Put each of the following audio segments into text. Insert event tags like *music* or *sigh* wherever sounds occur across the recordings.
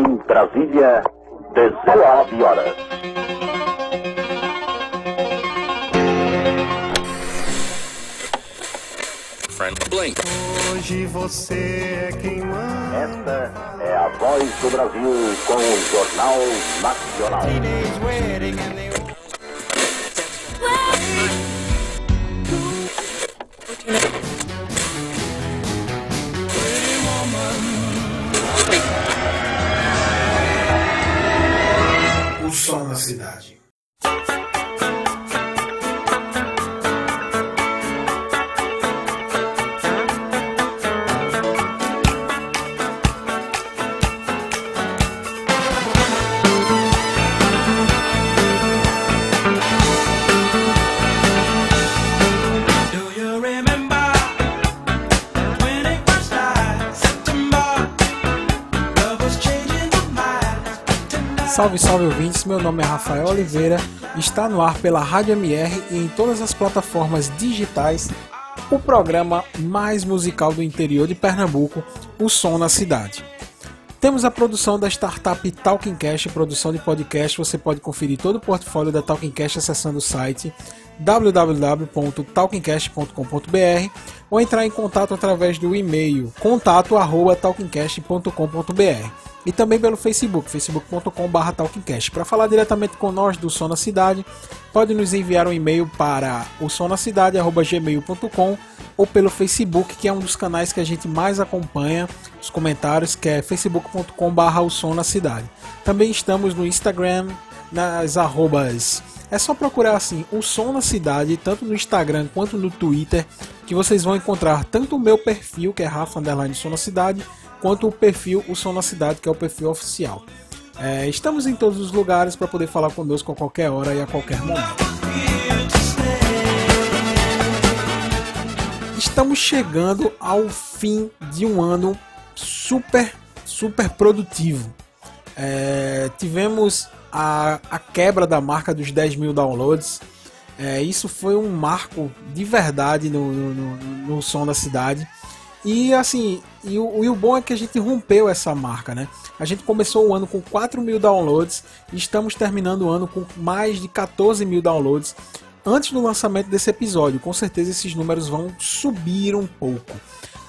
Em Brasília, 19 horas. Hoje você é quem manda. Esta é a voz do Brasil com o Jornal Nacional. Som na cidade. Salve, salve ouvintes, meu nome é Rafael Oliveira, está no ar pela Rádio MR e em todas as plataformas digitais o programa mais musical do interior de Pernambuco, O Som na Cidade. Temos a produção da startup Talking Cash, produção de podcast. Você pode conferir todo o portfólio da Talking Cash acessando o site www.talkingcast.com.br ou entrar em contato através do e-mail contato@talkingcast.com.br e também pelo Facebook, facebook.com.br talkingcast. Para falar diretamente com nós do Som na Cidade, pode nos enviar um e-mail para o sonacidade@gmail.com ou pelo Facebook, que é um dos canais que a gente mais acompanha os comentários, que é facebook.com.br o Som na Cidade. Também estamos no Instagram, nas arrobas. É só procurar assim, o Som na Cidade, tanto no Instagram quanto no Twitter, que vocês vão encontrar tanto o meu perfil, que é Rafa Underline Som na Cidade, quanto o perfil O Som na Cidade, que é o perfil oficial. É, estamos em todos os lugares para poder falar conosco a qualquer hora e a qualquer momento. Estamos chegando ao fim de um ano super, super produtivo. É, tivemos a, a quebra da marca dos 10 mil downloads. É, isso foi um marco de verdade no, no, no, no som da cidade. E assim, e o, e o bom é que a gente rompeu essa marca, né? A gente começou o ano com 4 mil downloads e estamos terminando o ano com mais de 14 mil downloads antes do lançamento desse episódio. Com certeza esses números vão subir um pouco.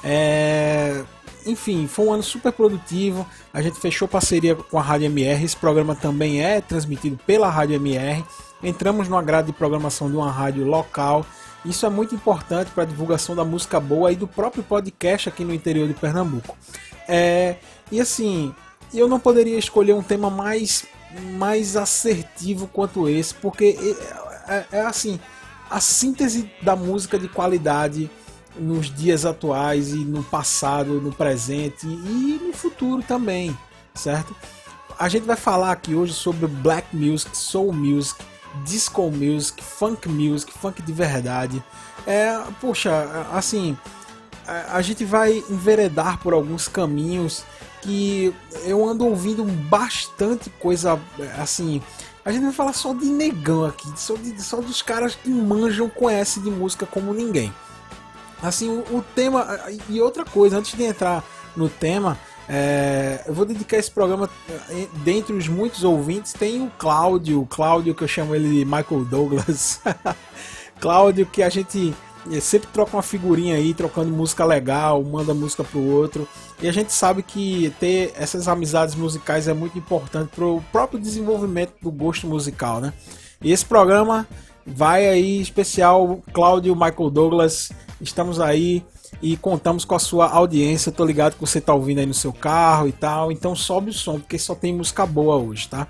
É... Enfim, foi um ano super produtivo. A gente fechou parceria com a Rádio MR. Esse programa também é transmitido pela Rádio MR. Entramos no agrado de programação de uma rádio local. Isso é muito importante para a divulgação da música boa e do próprio podcast aqui no interior de Pernambuco. É... E assim, eu não poderia escolher um tema mais, mais assertivo quanto esse, porque é, é assim, a síntese da música de qualidade nos dias atuais e no passado, no presente e no futuro também, certo? A gente vai falar aqui hoje sobre black music, soul music, disco music, funk music, funk de verdade. É, poxa, assim, a, gente vai enveredar por alguns caminhos que eu ando ouvindo bastante coisa assim. A gente vai falar só de negão aqui, só, de, só dos caras que manjam, conhecem de música como ninguém. Assim, o, o tema. E outra coisa, antes de entrar no tema, é, eu vou dedicar esse programa, é, dentre os muitos ouvintes, tem o Cláudio, Cláudio que eu chamo ele de Michael Douglas. *laughs* Cláudio, que a gente é, sempre troca uma figurinha aí, trocando música legal, manda música pro outro. E a gente sabe que ter essas amizades musicais é muito importante pro próprio desenvolvimento do gosto musical, né? E esse programa vai aí especial Cláudio Michael Douglas. Estamos aí e contamos com a sua audiência. Tô ligado que você tá ouvindo aí no seu carro e tal. Então sobe o som, porque só tem música boa hoje, tá?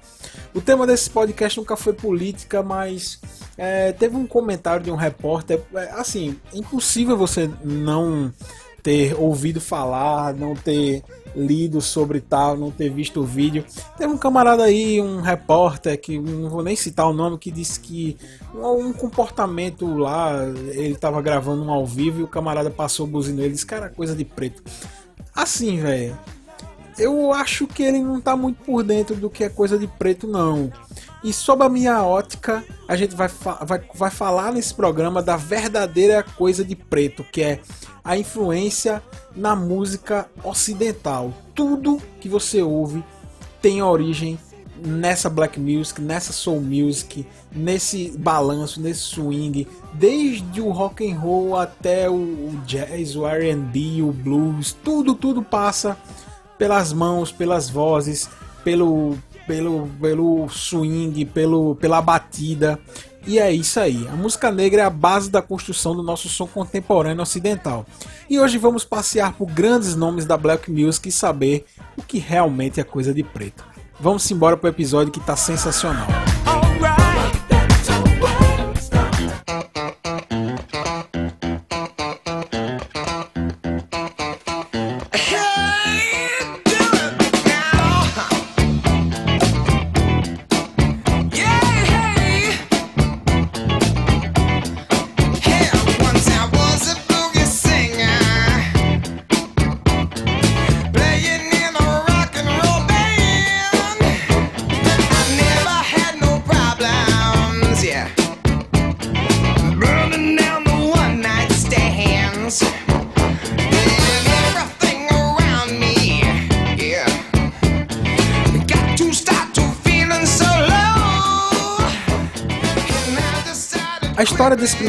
O tema desse podcast nunca foi política, mas é, teve um comentário de um repórter. É, assim, impossível você não ter ouvido falar, não ter lido sobre tal, não ter visto o vídeo. Teve um camarada aí, um repórter, que não vou nem citar o nome, que disse que um comportamento lá, ele tava gravando um ao vivo e o camarada passou o buzino, ele disse, cara, coisa de preto. Assim, velho, eu acho que ele não tá muito por dentro do que é coisa de preto, não. E sob a minha ótica, a gente vai, vai, vai falar nesse programa da verdadeira coisa de preto, que é a influência na música ocidental. Tudo que você ouve tem origem nessa black music, nessa soul music, nesse balanço, nesse swing, desde o rock and roll até o, o jazz, o R&B, o blues, tudo tudo passa pelas mãos, pelas vozes, pelo pelo pelo swing, pelo pela batida. E é isso aí. A música negra é a base da construção do nosso som contemporâneo ocidental. E hoje vamos passear por grandes nomes da black music e saber o que realmente é coisa de preto. Vamos embora pro episódio que tá sensacional.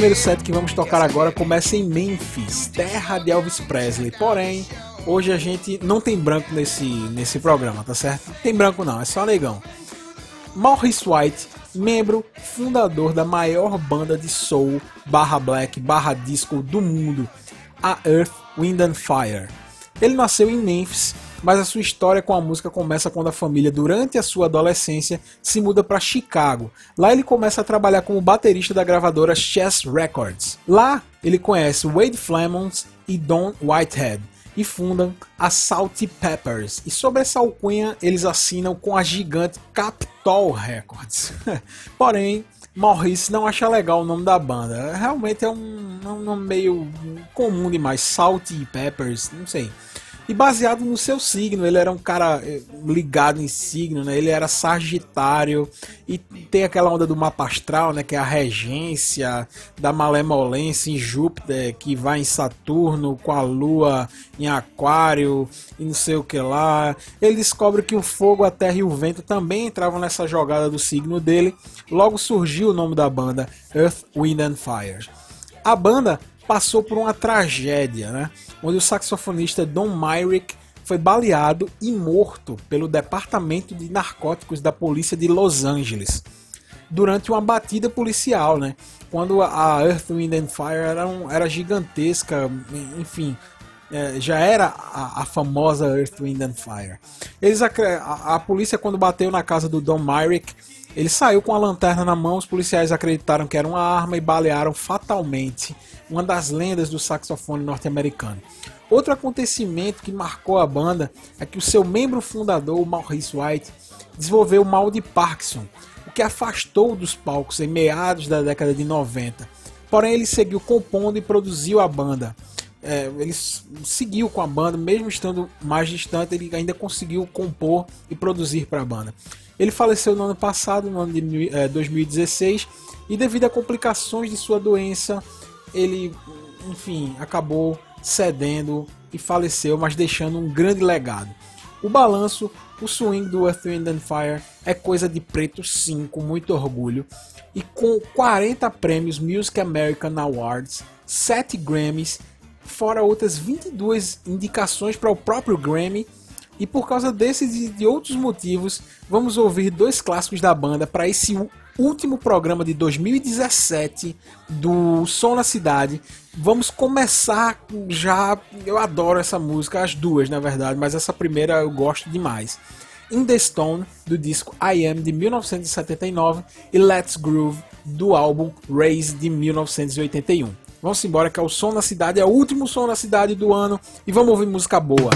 Primeiro set que vamos tocar agora começa em Memphis, terra de Elvis Presley. Porém, hoje a gente não tem branco nesse, nesse programa, tá certo? Tem branco não, é só negão. Maurice White, membro fundador da maior banda de soul barra black barra disco do mundo, a Earth, Wind and Fire. Ele nasceu em Memphis, mas a sua história com a música começa quando a família, durante a sua adolescência, se muda para Chicago. Lá ele começa a trabalhar como baterista da gravadora Chess Records. Lá ele conhece Wade Flemons e Don Whitehead e fundam a Salty Peppers. E sobre essa alcunha eles assinam com a gigante Capitol Records. *laughs* Porém, Maurice não acha legal o nome da banda. Realmente é um, é um nome meio comum demais. Salty Peppers, não sei. E baseado no seu signo, ele era um cara eh, ligado em signo, né? Ele era Sagitário e tem aquela onda do mapa astral, né? Que é a regência da malemolência em Júpiter, que vai em Saturno com a Lua em Aquário e não sei o que lá. Ele descobre que o fogo, a terra e o vento também entravam nessa jogada do signo dele. Logo surgiu o nome da banda, Earth, Wind and Fire. A banda passou por uma tragédia, né? onde o saxofonista Don Myrick foi baleado e morto pelo Departamento de Narcóticos da Polícia de Los Angeles durante uma batida policial, né? Quando a Earth, Wind and Fire era, um- era gigantesca, enfim, é, já era a, a famosa Earth, Wind and Fire. Eles, acre- a, a polícia quando bateu na casa do Don Myrick, ele saiu com a lanterna na mão, os policiais acreditaram que era uma arma e balearam fatalmente uma das lendas do saxofone norte-americano. Outro acontecimento que marcou a banda é que o seu membro fundador, Maurice White, desenvolveu o mal de Parkinson, o que afastou dos palcos em meados da década de 90. Porém, ele seguiu compondo e produziu a banda. É, ele seguiu com a banda, mesmo estando mais distante, ele ainda conseguiu compor e produzir para a banda. Ele faleceu no ano passado, no ano de eh, 2016, e devido a complicações de sua doença, ele, enfim, acabou cedendo e faleceu, mas deixando um grande legado. O balanço, o swing do Earth, Wind and Fire é coisa de preto sim, com muito orgulho. E com 40 prêmios Music American Awards, 7 Grammys, fora outras 22 indicações para o próprio Grammy. E por causa desses e de outros motivos, vamos ouvir dois clássicos da banda para esse último programa de 2017 do Som na Cidade. Vamos começar já. Eu adoro essa música, as duas na verdade, mas essa primeira eu gosto demais. In the Stone, do disco I Am de 1979, e Let's Groove, do álbum Raise de 1981. Vamos embora que é o Som na Cidade, é o último som na cidade do ano, e vamos ouvir música boa.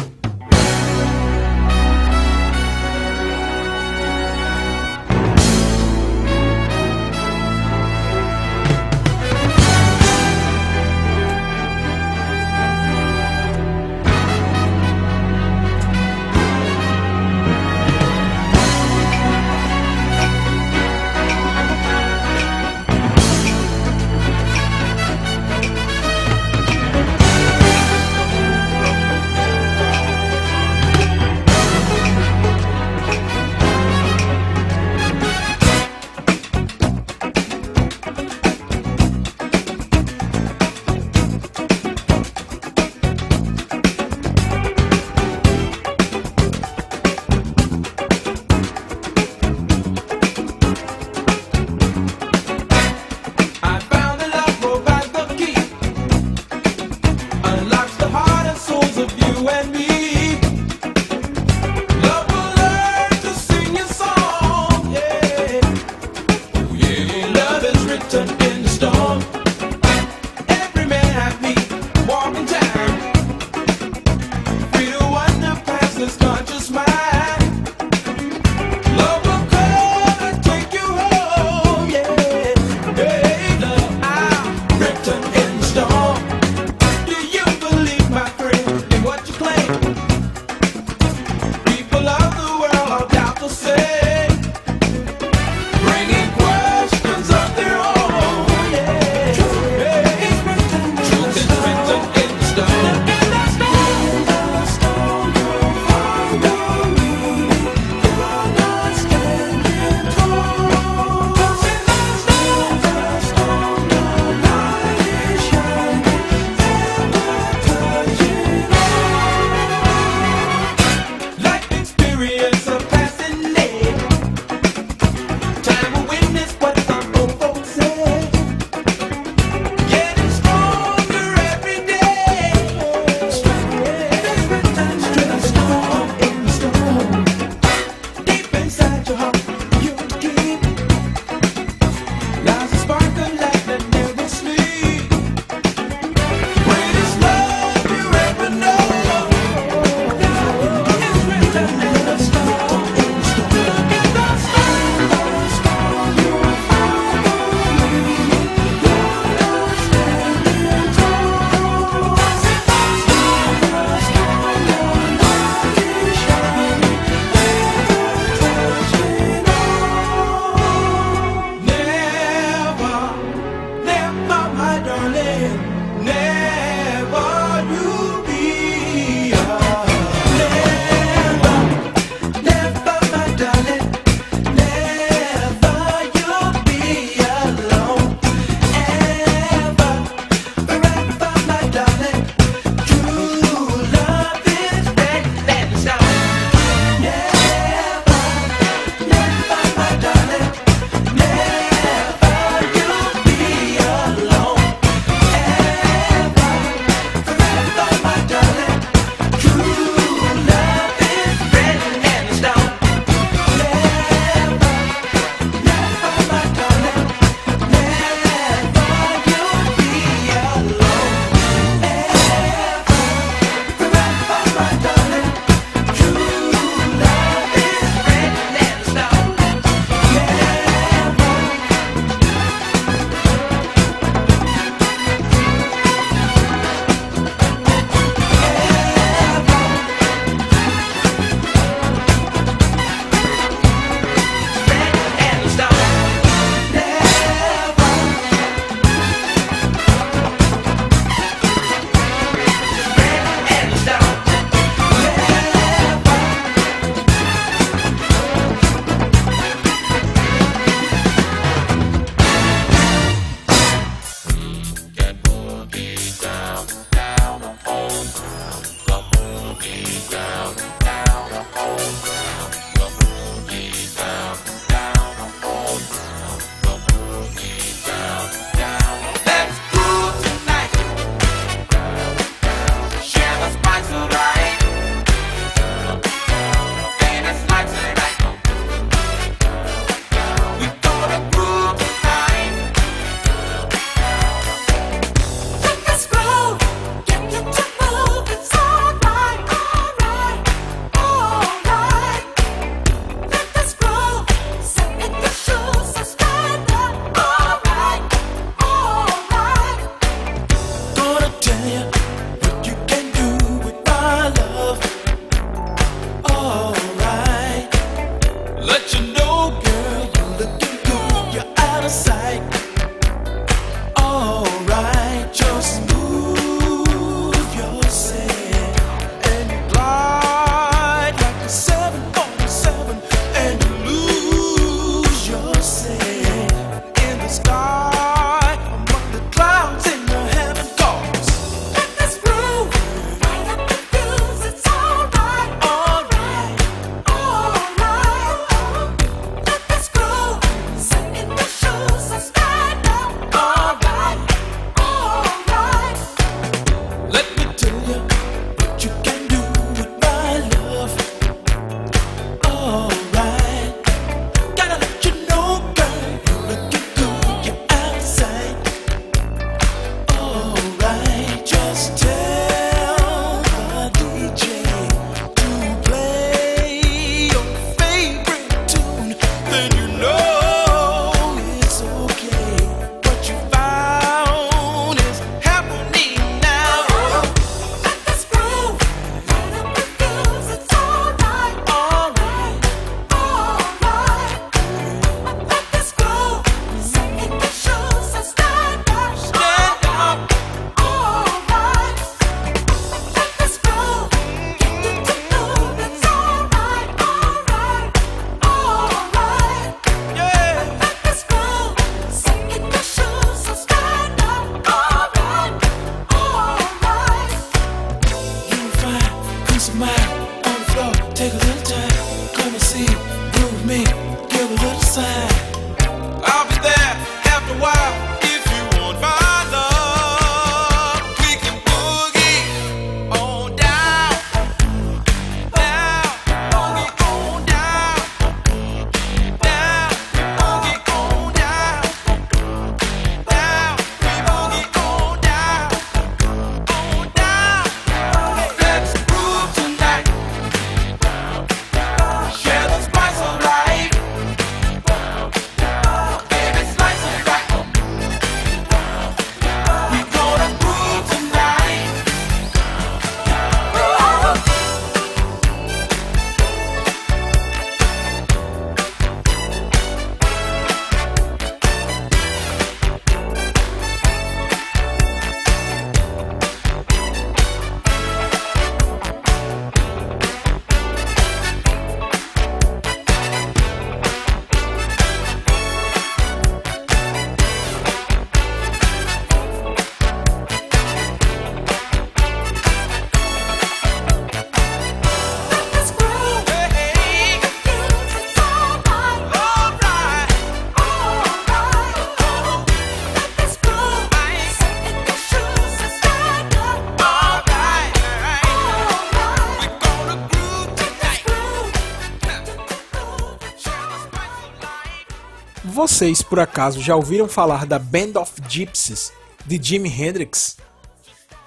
Vocês, por acaso, já ouviram falar da Band of Gypsies de Jimi Hendrix?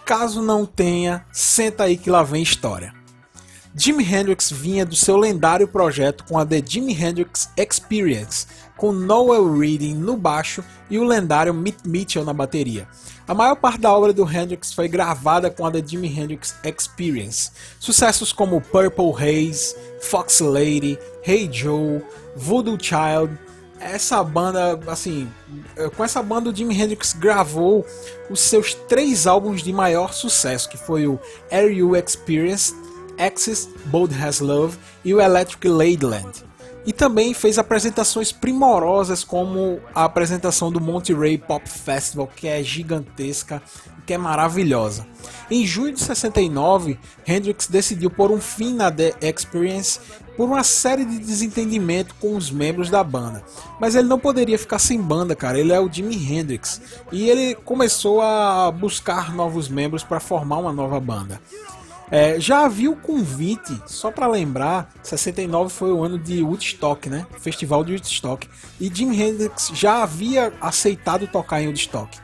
Caso não tenha, senta aí que lá vem história. Jimi Hendrix vinha do seu lendário projeto com a The Jimi Hendrix Experience, com Noel Reading no baixo e o lendário Mitch Mitchell na bateria. A maior parte da obra do Hendrix foi gravada com a The Jimi Hendrix Experience. Sucessos como Purple Haze, Fox Lady, Hey Joe, Voodoo Child, essa banda, assim, eh, com essa banda o Jimi Hendrix gravou os seus três álbuns de maior sucesso, que foi o Are You Experienced, Axis, Bold Has Love e o Electric Ladyland. E também fez apresentações primorosas como a apresentação do Monterey Pop Festival, que é gigantesca, que é maravilhosa. Em junho de 69, Hendrix decidiu pôr um fim na The Experience por uma série de desentendimento com os membros da banda. Mas ele não poderia ficar sem banda, cara. Ele é o Jimi Hendrix. E ele começou a buscar novos membros para formar uma nova banda. É, já havia o convite, só para lembrar, 69 foi o ano de Woodstock, né? Festival de Woodstock. E Jimi Hendrix já havia aceitado tocar em Woodstock.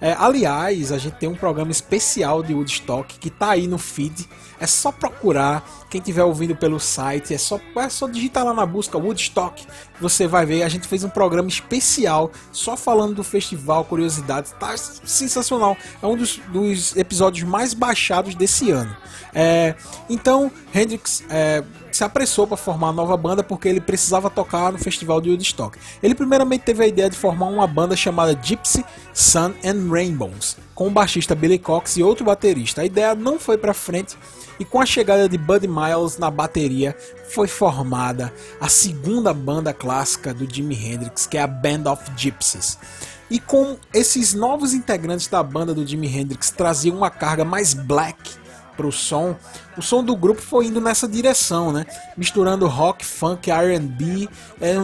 É, aliás, a gente tem um programa especial de Woodstock que tá aí no feed. É só procurar. Quem estiver ouvindo pelo site, é só, é só digitar lá na busca Woodstock. Você vai ver. A gente fez um programa especial só falando do festival, curiosidades. Tá sensacional. É um dos, dos episódios mais baixados desse ano. É, então, Hendrix é, se apressou para formar uma nova banda porque ele precisava tocar no festival de Woodstock. Ele primeiramente teve a ideia de formar uma banda chamada Gypsy Sun and Rainbows, com o baixista Billy Cox e outro baterista. A ideia não foi para frente e com a chegada de Buddy Miles na bateria foi formada a segunda banda clássica do Jimi Hendrix, que é a Band of Gypsies. E com esses novos integrantes da banda do Jimi Hendrix traziam uma carga mais black pro som, o som do grupo foi indo nessa direção, né? Misturando rock, funk, R&B, é,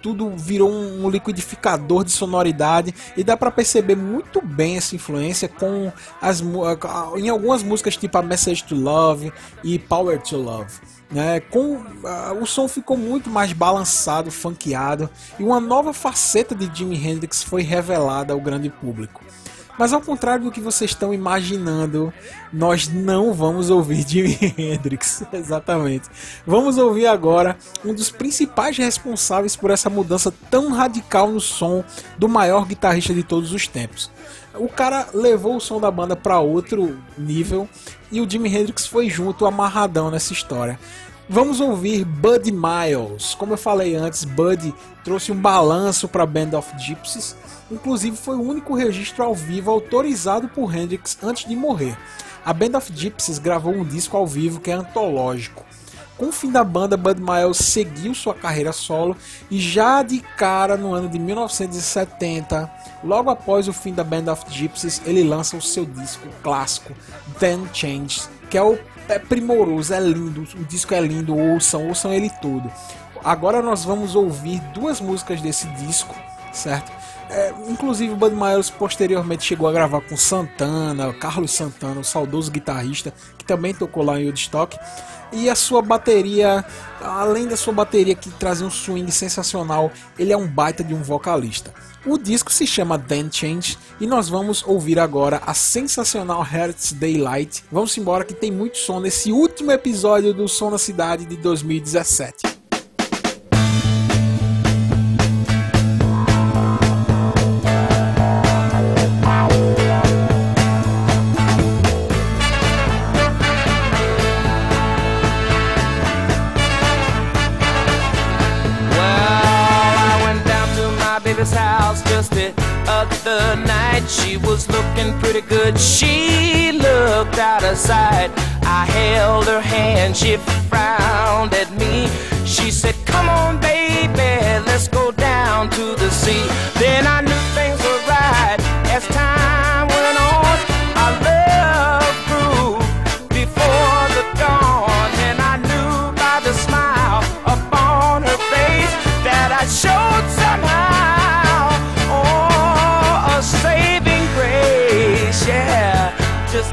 tudo virou um liquidificador de sonoridade e dá para perceber muito bem essa influência com as em algumas músicas tipo a Message to Love e Power to Love. Né, com ah, o som ficou muito mais balançado, funkeado e uma nova faceta de Jimi Hendrix foi revelada ao grande público. Mas ao contrário do que vocês estão imaginando, nós não vamos ouvir Jimi *laughs* Hendrix, exatamente. Vamos ouvir agora um dos principais responsáveis por essa mudança tão radical no som do maior guitarrista de todos os tempos. O cara levou o som da banda para outro nível e o Jimi Hendrix foi junto, amarradão nessa história. Vamos ouvir Buddy Miles. Como eu falei antes, Buddy trouxe um balanço para Band of Gypsies. Inclusive foi o único registro ao vivo autorizado por Hendrix antes de morrer. A Band of Gypsies gravou um disco ao vivo que é antológico. Com o fim da banda, Bud Miles seguiu sua carreira solo e já de cara no ano de 1970, logo após o fim da Band of Gypsies, ele lança o seu disco clássico Then Change, que é o é primoroso, é lindo, o disco é lindo, ouçam, ouçam ele todo. Agora nós vamos ouvir duas músicas desse disco, certo? É, inclusive o Bud Miles posteriormente chegou a gravar com Santana, Carlos Santana, o saudoso guitarrista, que também tocou lá em Woodstock. E a sua bateria, além da sua bateria que trazia um swing sensacional, ele é um baita de um vocalista. O disco se chama Then Change e nós vamos ouvir agora a sensacional Hertz Daylight. Vamos embora que tem muito som nesse último episódio do Som na Cidade de 2017. Other night. She was looking pretty good. She looked out of sight.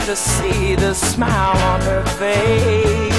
To see the smile on her face.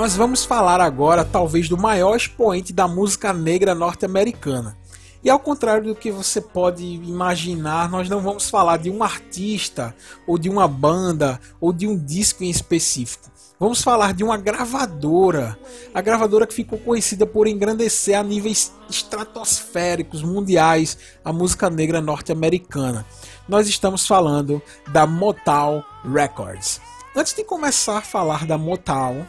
Nós vamos falar agora, talvez, do maior expoente da música negra norte-americana. E ao contrário do que você pode imaginar, nós não vamos falar de um artista, ou de uma banda, ou de um disco em específico. Vamos falar de uma gravadora. A gravadora que ficou conhecida por engrandecer a níveis estratosféricos, mundiais, a música negra norte-americana. Nós estamos falando da Motown Records. Antes de começar a falar da Motown,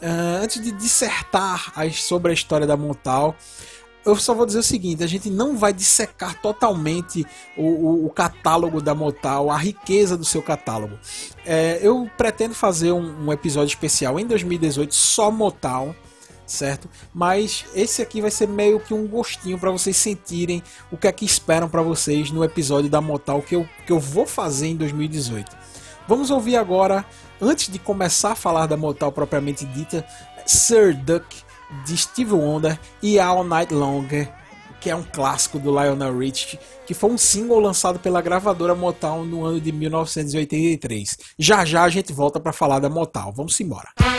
eh, antes de dissertar sobre a história da Motown, eu só vou dizer o seguinte: a gente não vai dissecar totalmente o, o- o catálogo da Motown, a riqueza do seu catálogo. É, eu pretendo fazer um, um episódio especial em 2018 só Motown, certo? Mas esse aqui vai ser meio que um gostinho para vocês sentirem o que é que esperam para vocês no episódio da Motown que eu, que eu vou fazer em 2018. Vamos ouvir agora, antes de começar a falar da Motown propriamente dita, Sir Duck de Steve Wonder e All Night Long, que é um clássico do Lionel Richie, que foi um single lançado pela gravadora Motown no ano de 1983. Já já a gente volta para falar da Motown. Vamos embora. Music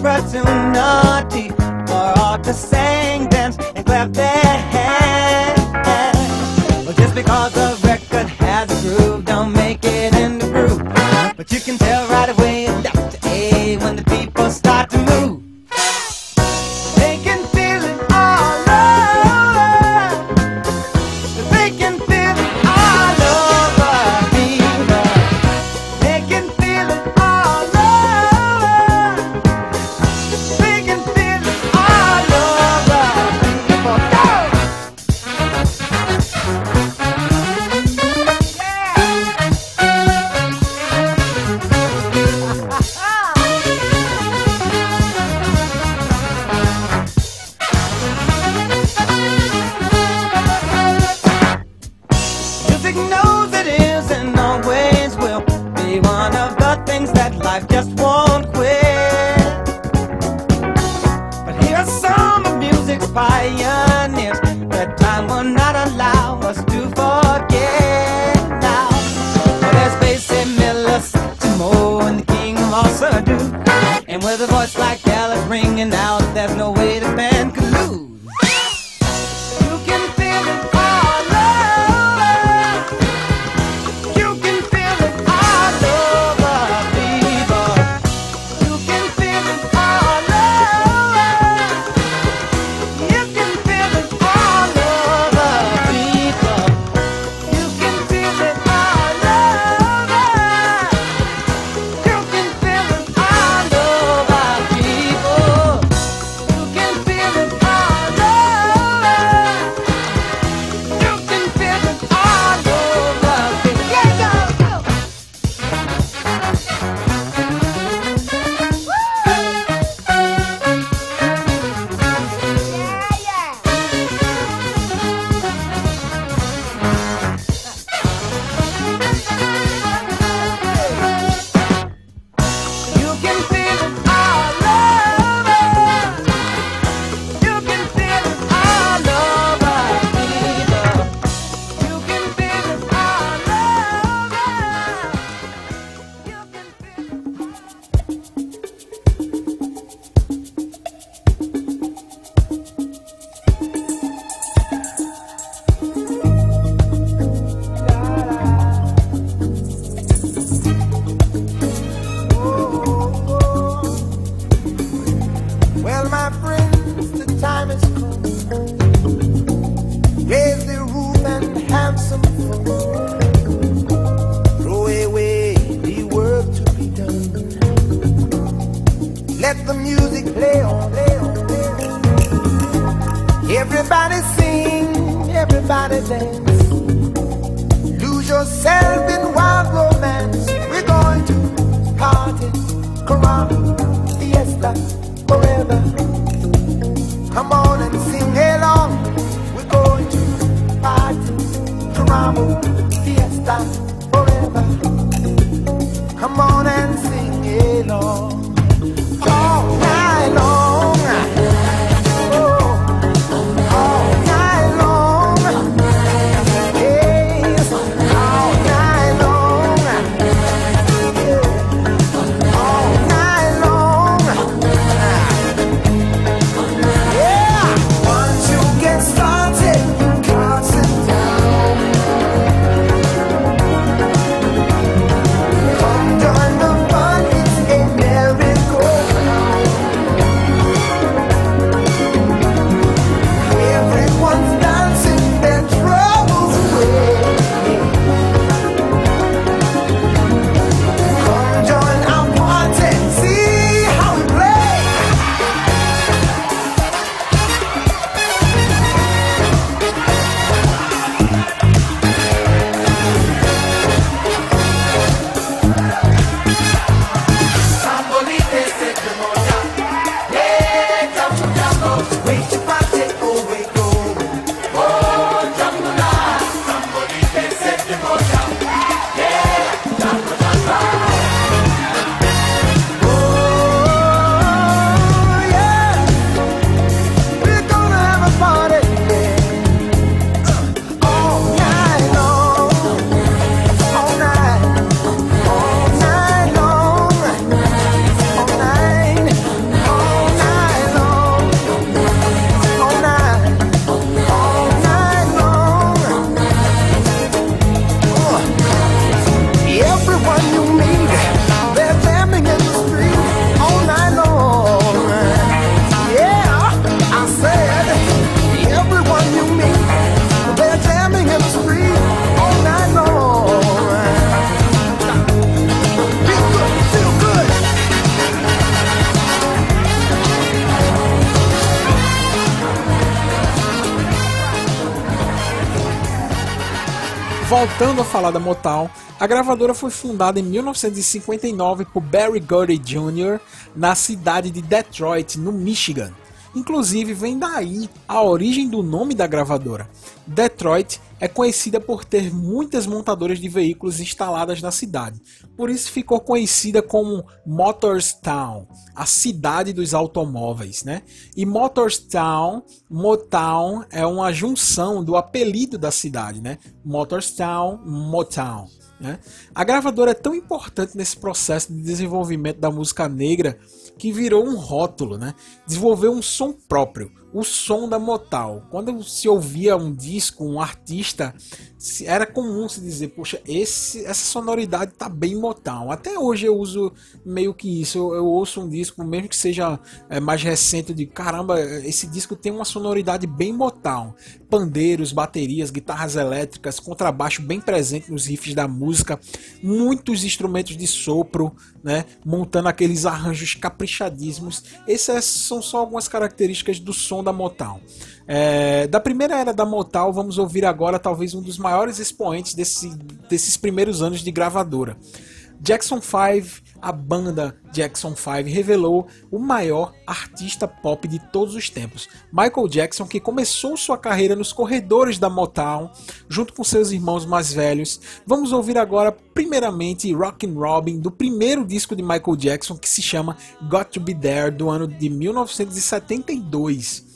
equal opportunity for all to sing, dance, and clap their Voltando a falar da Motown, a gravadora foi fundada em 1959 por Barry Gordy Jr. na cidade de Detroit, no Michigan. Inclusive, vem daí a origem do nome da gravadora. Detroit é conhecida por ter muitas montadoras de veículos instaladas na cidade. Por isso ficou conhecida como Motorstown, a cidade dos automóveis, né? E Motorstown, Motown é uma junção do apelido da cidade, né? Motorstown, Motown. Né? A gravadora é tão importante nesse processo de desenvolvimento da música negra que virou um rótulo, né? Desenvolveu um som próprio, o som da Motown. Quando se ouvia um disco, um artista, era comum se dizer, poxa, esse, essa sonoridade tá bem Motown. Até hoje eu uso meio que isso. Eu, eu ouço um disco, mesmo que seja é, mais recente, de caramba, esse disco tem uma sonoridade bem Motown. Pandeiros, baterias, guitarras elétricas, contrabaixo bem presente nos riffs da música, muitos instrumentos de sopro, né, montando aqueles arranjos caprichadíssimos. Essas são só algumas características do som da Motown. É, da primeira era da Motown, vamos ouvir agora talvez um dos maiores expoentes desse- desses primeiros anos de gravadora. Jackson 5, a banda Jackson 5 revelou o maior artista pop de todos os tempos, Michael Jackson, que começou sua carreira nos corredores da Motown, junto com seus irmãos mais velhos. Vamos ouvir agora, primeiramente, Rockin' Robin, do primeiro disco de Michael Jackson, que se chama Got to Be There, do ano de 1972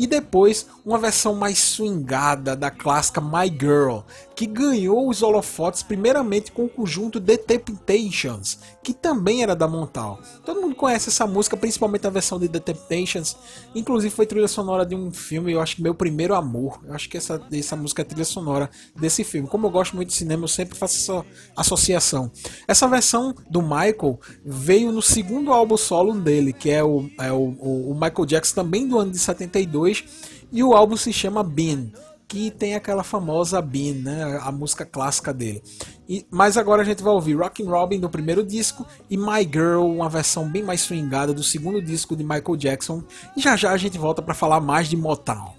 e depois uma versão mais swingada da clássica My Girl, que ganhou os holofotes primeiramente com o conjunto The Temptations, que também era da Montal. Todo mundo conhece essa música, principalmente a versão de The Temptations, inclusive foi trilha sonora de um filme, eu acho que Meu Primeiro Amor. Eu acho que essa, essa música é trilha sonora desse filme. Como eu gosto muito de cinema, eu sempre faço essa associação. Essa versão do Michael veio no segundo álbum solo dele, que é o, é o, o- Michael Jackson, também do ano de 72, e o álbum se chama Bean, que tem aquela famosa Bean, né, a música clássica dele. E, mas agora a gente vai ouvir Rockin' Robin do primeiro disco e My Girl, uma versão bem mais swingada do segundo disco de Michael Jackson. E já já a gente volta para falar mais de Motown.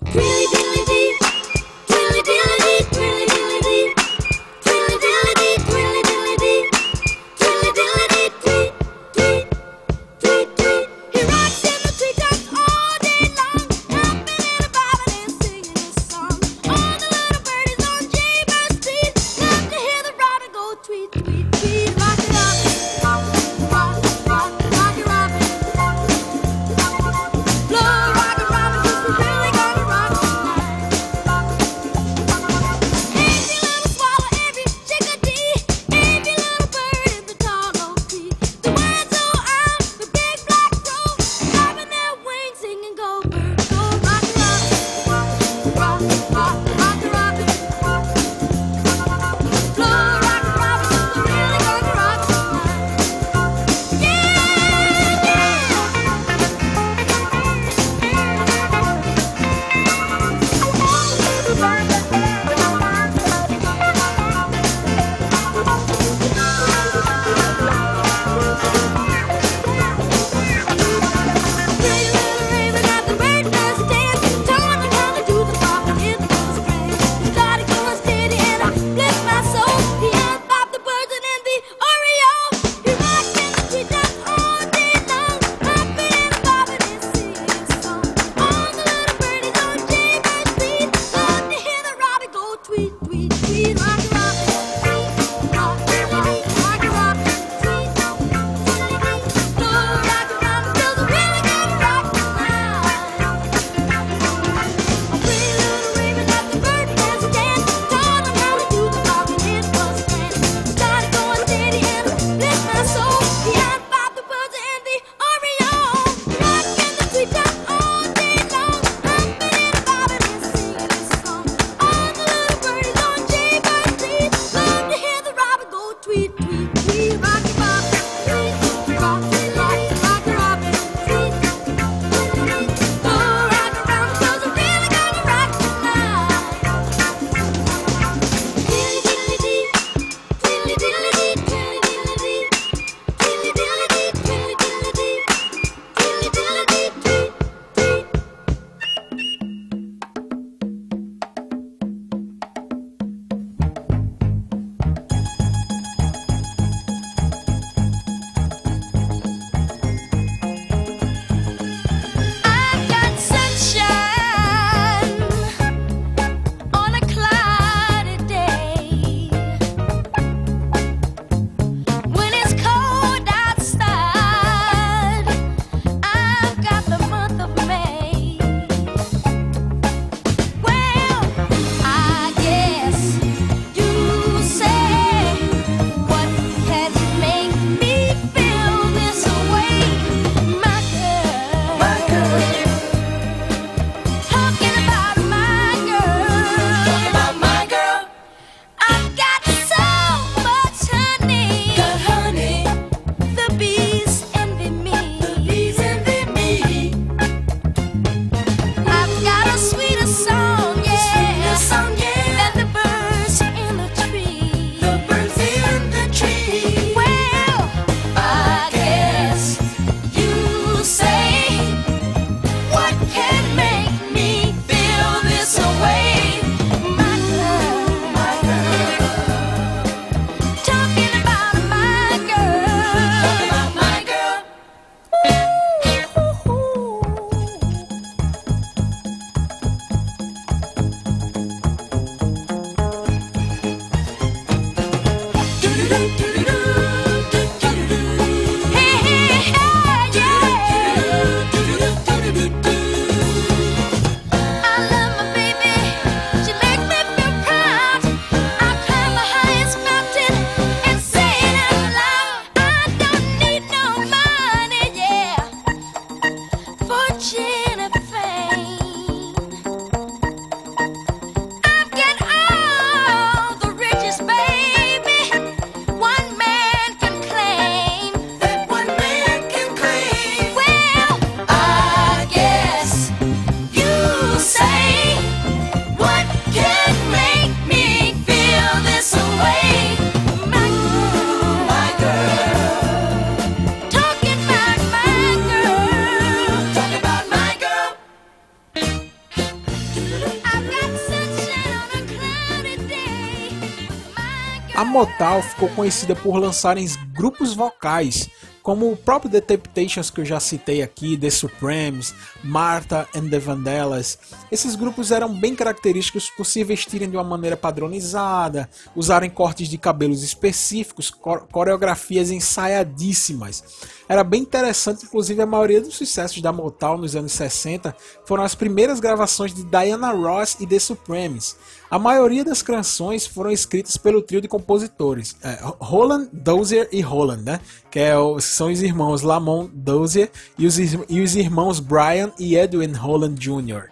Ficou conhecida por lançarem grupos vocais, como o próprio The Temptations que eu já citei aqui, The Supremes, Martha and the Vandellas. Esses grupos eram bem característicos por se vestirem de uma maneira padronizada, usarem cortes de cabelos específicos, co- coreografias ensaiadíssimas. Era bem interessante, inclusive a maioria dos sucessos da Motown nos anos 60 foram as primeiras gravações de Diana Ross e The Supremes. A maioria das canções foram escritas pelo trio de compositores é, Roland, Dozier e Roland, né? Que é são os irmãos Lamont Dozier e os, e os irmãos Brian e Edwin Roland Jr.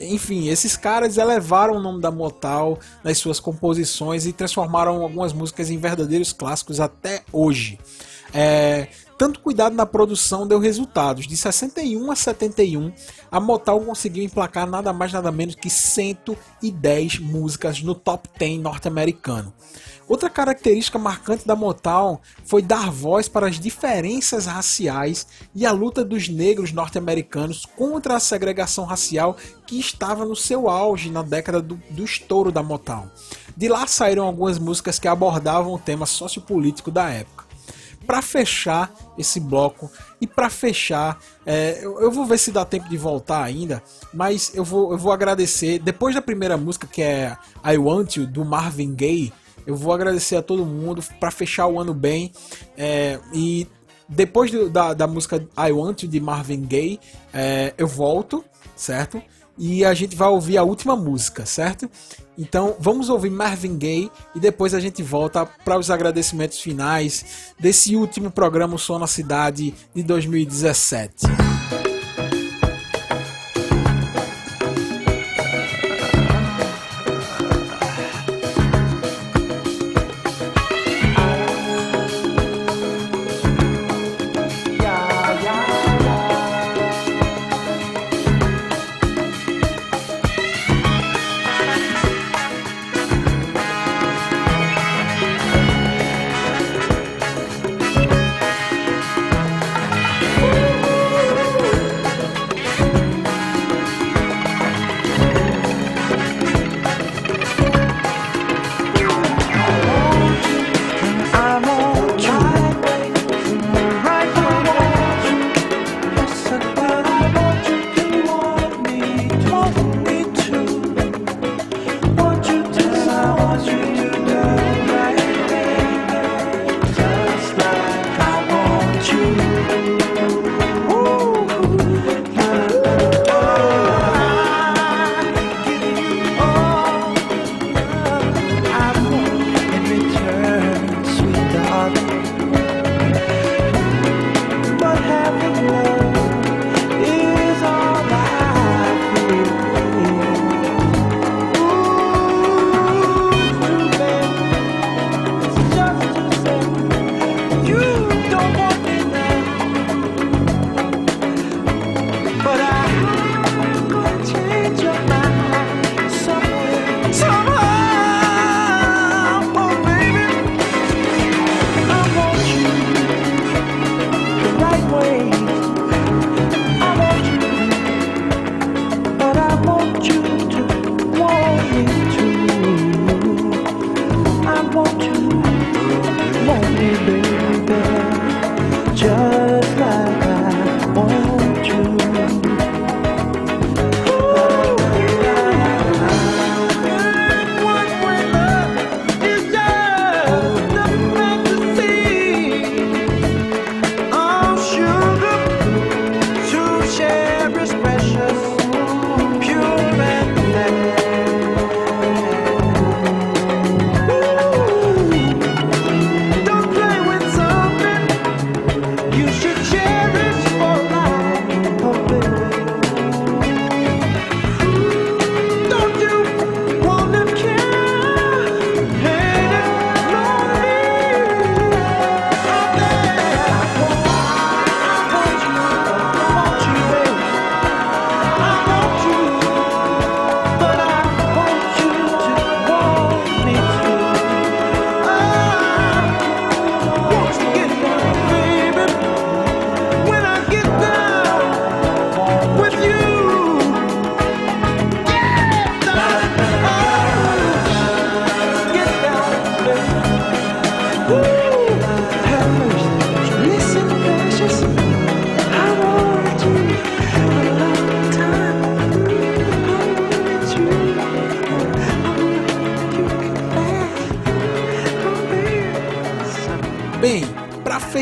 Enfim, esses caras elevaram o nome da Motown nas suas composições e transformaram algumas músicas em verdadeiros clássicos até hoje. É, tanto cuidado na produção deu resultados. De 61 a 71, a Motown conseguiu emplacar nada mais nada menos que 110 músicas no top 10 norte-americano. Outra característica marcante da Motown foi dar voz para as diferenças raciais e a luta dos negros norte-americanos contra a segregação racial que estava no seu auge na década do, do estouro da Motown. De lá saíram algumas músicas que abordavam o tema sociopolítico da época para fechar esse bloco e para fechar, é, eu, eu vou ver se dá tempo de voltar ainda, mas eu vou, eu vou agradecer depois da primeira música que é I Want You do Marvin Gaye, eu vou agradecer a todo mundo para fechar o ano bem é, e depois do- da, da música I Want You de Marvin Gaye, é, eu volto, certo? E a gente vai ouvir a última música, certo? Então vamos ouvir Marvin Gaye e depois a gente volta para os agradecimentos finais desse último programa Som na Cidade de 2017.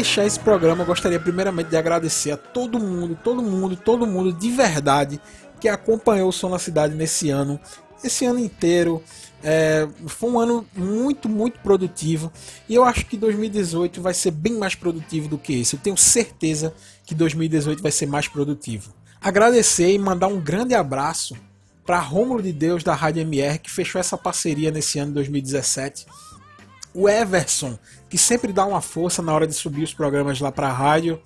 Fechar esse programa, eu gostaria primeiramente de agradecer a todo mundo, todo mundo, todo mundo de verdade que acompanhou o Som na Cidade nesse ano, esse ano inteiro. É, foi um ano muito, muito produtivo e eu acho que 2018 vai ser bem mais produtivo do que esse. Eu tenho certeza que 2018 vai ser mais produtivo. Agradecer e mandar um grande abraço para Rômulo de Deus da Rádio MR que fechou essa parceria nesse ano de 2017 o Everson, que sempre dá uma força na hora de subir os programas lá para a rádio,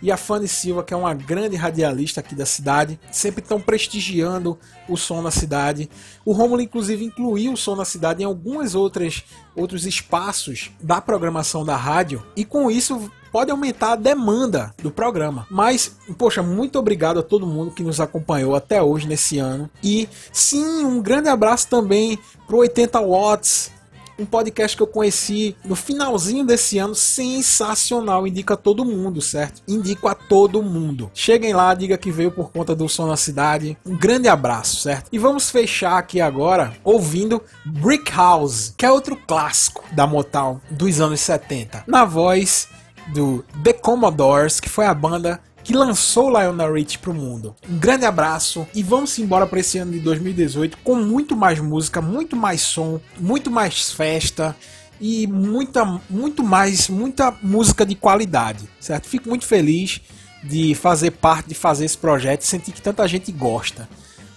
e a Fanny Silva, que é uma grande radialista aqui da cidade, sempre estão prestigiando o som na cidade. O Romulo, inclusive, incluiu o som na cidade em alguns outras, outros espaços da programação da rádio, e com isso pode aumentar a demanda do programa. Mas, poxa, muito obrigado a todo mundo que nos acompanhou até hoje nesse ano. E sim, um grande abraço também pro 80 Watts, um podcast que eu conheci no finalzinho desse ano, sensacional. Indico a todo mundo, certo? Indico a todo mundo. Cheguem lá, diga que veio por conta do som na cidade. Um grande abraço, certo? E vamos fechar aqui agora ouvindo Brick House, que é outro clássico da Motown dos anos 70. Na voz do The Commodores, que foi a banda que lançou Lionel Rich pro mundo. Um grande abraço e vamos embora para esse ano de 2018 com muito mais música, muito mais som, muito mais festa e muita, muito mais, muita música de qualidade, certo? Fico muito feliz de fazer parte de fazer esse projeto e sentir que tanta gente gosta.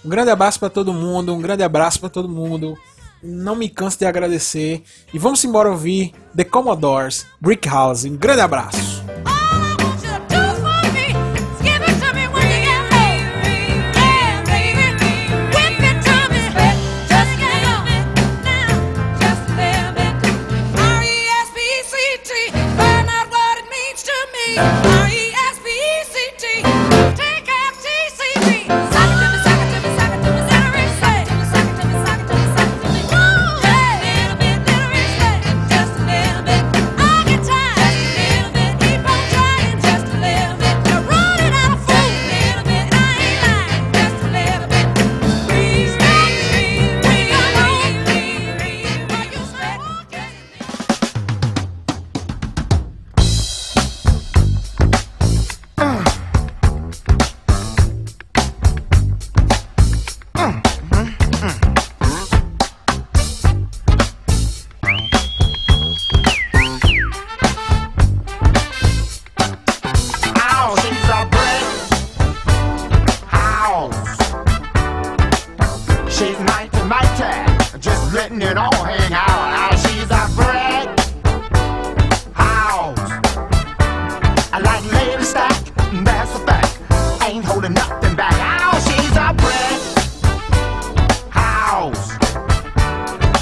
Um grande abraço para todo mundo, um grande abraço para todo mundo. Não me canso de agradecer e vamos embora ouvir The Commodores, Brick House. Um grande abraço. House. She's mighty, mighty, just letting it all hang out. Ow, she's a brick house. I like lady stack, that's a fact. Ain't holding nothing back. Ow, she's a brick house.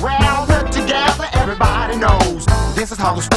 Well, put together, everybody knows this is how the